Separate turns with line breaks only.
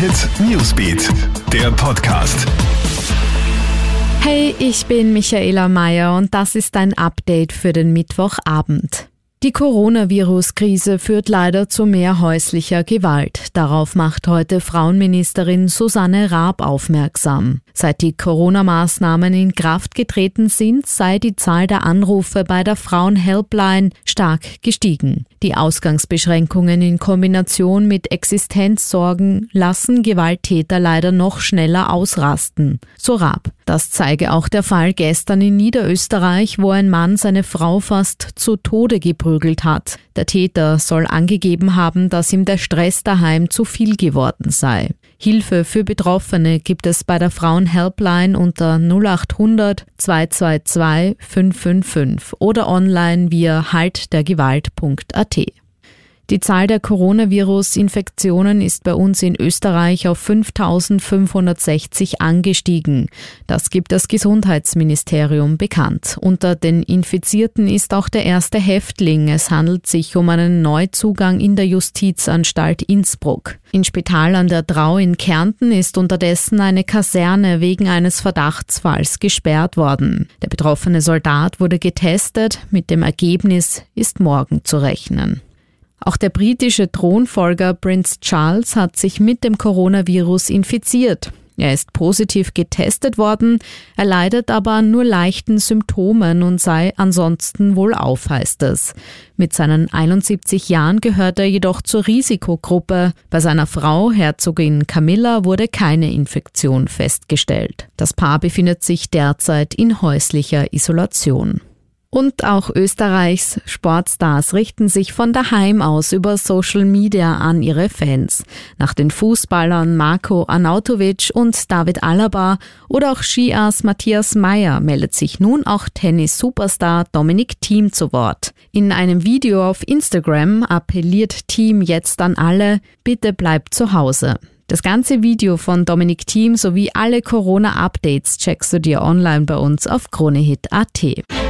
Hit Newsbeat, der Podcast.
Hey, ich bin Michaela Mayer und das ist ein Update für den Mittwochabend. Die Coronavirus-Krise führt leider zu mehr häuslicher Gewalt. Darauf macht heute Frauenministerin Susanne Raab aufmerksam. Seit die Corona-Maßnahmen in Kraft getreten sind, sei die Zahl der Anrufe bei der Frauen-Helpline stark gestiegen. Die Ausgangsbeschränkungen in Kombination mit Existenzsorgen lassen Gewalttäter leider noch schneller ausrasten. So Raab. Das zeige auch der Fall gestern in Niederösterreich, wo ein Mann seine Frau fast zu Tode geprügelt hat. Der Täter soll angegeben haben, dass ihm der Stress daheim zu viel geworden sei. Hilfe für Betroffene gibt es bei der Frauenhelpline unter 0800 222 555 oder online via haltdergewalt.at. Die Zahl der Coronavirus-Infektionen ist bei uns in Österreich auf 5560 angestiegen. Das gibt das Gesundheitsministerium bekannt. Unter den Infizierten ist auch der erste Häftling. Es handelt sich um einen Neuzugang in der Justizanstalt Innsbruck. In Spital an der Drau in Kärnten ist unterdessen eine Kaserne wegen eines Verdachtsfalls gesperrt worden. Der betroffene Soldat wurde getestet. Mit dem Ergebnis ist morgen zu rechnen. Auch der britische Thronfolger Prince Charles hat sich mit dem Coronavirus infiziert. Er ist positiv getestet worden, er leidet aber an nur leichten Symptomen und sei ansonsten wohlauf, heißt es. Mit seinen 71 Jahren gehört er jedoch zur Risikogruppe. Bei seiner Frau, Herzogin Camilla, wurde keine Infektion festgestellt. Das Paar befindet sich derzeit in häuslicher Isolation. Und auch Österreichs Sportstars richten sich von daheim aus über Social Media an ihre Fans. Nach den Fußballern Marco Arnautovic und David Alaba oder auch Skiass Matthias Meyer meldet sich nun auch Tennis-Superstar Dominik Thiem zu Wort. In einem Video auf Instagram appelliert Thiem jetzt an alle, bitte bleibt zu Hause. Das ganze Video von Dominik Thiem sowie alle Corona-Updates checkst du dir online bei uns auf KroneHit.at.